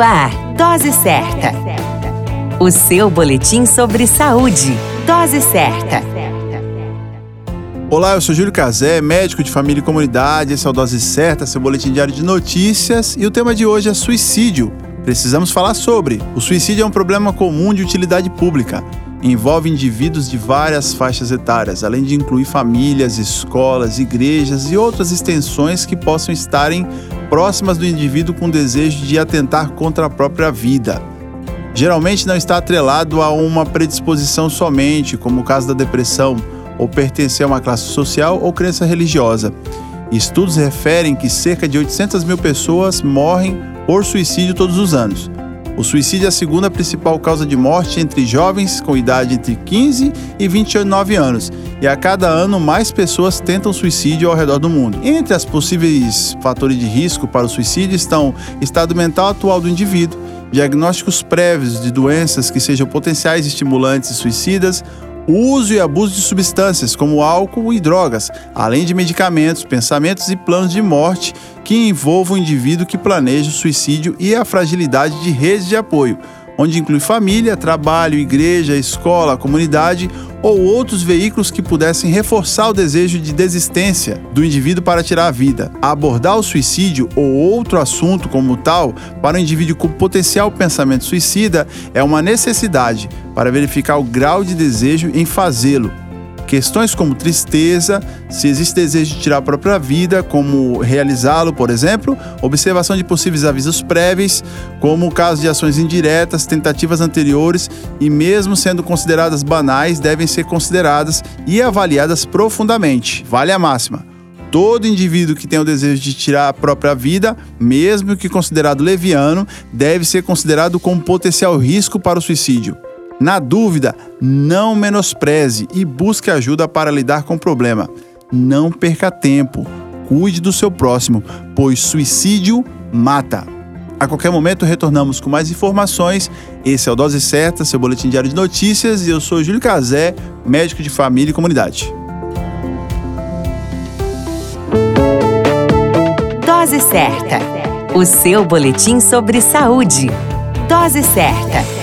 Ar, Dose Certa. O seu boletim sobre saúde. Dose Certa. Olá, eu sou Júlio Cazé, médico de família e comunidade. Esse é o Dose Certa, seu boletim diário de notícias. E o tema de hoje é suicídio. Precisamos falar sobre. O suicídio é um problema comum de utilidade pública. Envolve indivíduos de várias faixas etárias, além de incluir famílias, escolas, igrejas e outras extensões que possam estarem próximas do indivíduo com desejo de atentar contra a própria vida. Geralmente não está atrelado a uma predisposição somente, como o caso da depressão, ou pertencer a uma classe social ou crença religiosa. Estudos referem que cerca de 800 mil pessoas morrem por suicídio todos os anos. O suicídio é a segunda principal causa de morte entre jovens com idade entre 15 e 29 anos, e a cada ano mais pessoas tentam suicídio ao redor do mundo. Entre as possíveis fatores de risco para o suicídio estão estado mental atual do indivíduo, diagnósticos prévios de doenças que sejam potenciais estimulantes suicidas, o uso e abuso de substâncias como álcool e drogas, além de medicamentos, pensamentos e planos de morte que envolvam o indivíduo que planeja o suicídio e a fragilidade de redes de apoio, onde inclui família, trabalho, igreja, escola, comunidade ou outros veículos que pudessem reforçar o desejo de desistência do indivíduo para tirar a vida. Abordar o suicídio ou outro assunto como tal para o indivíduo com potencial pensamento suicida é uma necessidade para verificar o grau de desejo em fazê-lo Questões como tristeza, se existe desejo de tirar a própria vida, como realizá-lo, por exemplo, observação de possíveis avisos prévios, como o caso de ações indiretas, tentativas anteriores e, mesmo sendo consideradas banais, devem ser consideradas e avaliadas profundamente. Vale a máxima. Todo indivíduo que tem o desejo de tirar a própria vida, mesmo que considerado leviano, deve ser considerado como potencial risco para o suicídio. Na dúvida, não menospreze e busque ajuda para lidar com o problema. Não perca tempo. Cuide do seu próximo, pois suicídio mata. A qualquer momento retornamos com mais informações. Esse é o Dose Certa, seu boletim diário de notícias, e eu sou Júlio Cazé, médico de família e comunidade. Dose Certa, o seu boletim sobre saúde. Dose Certa.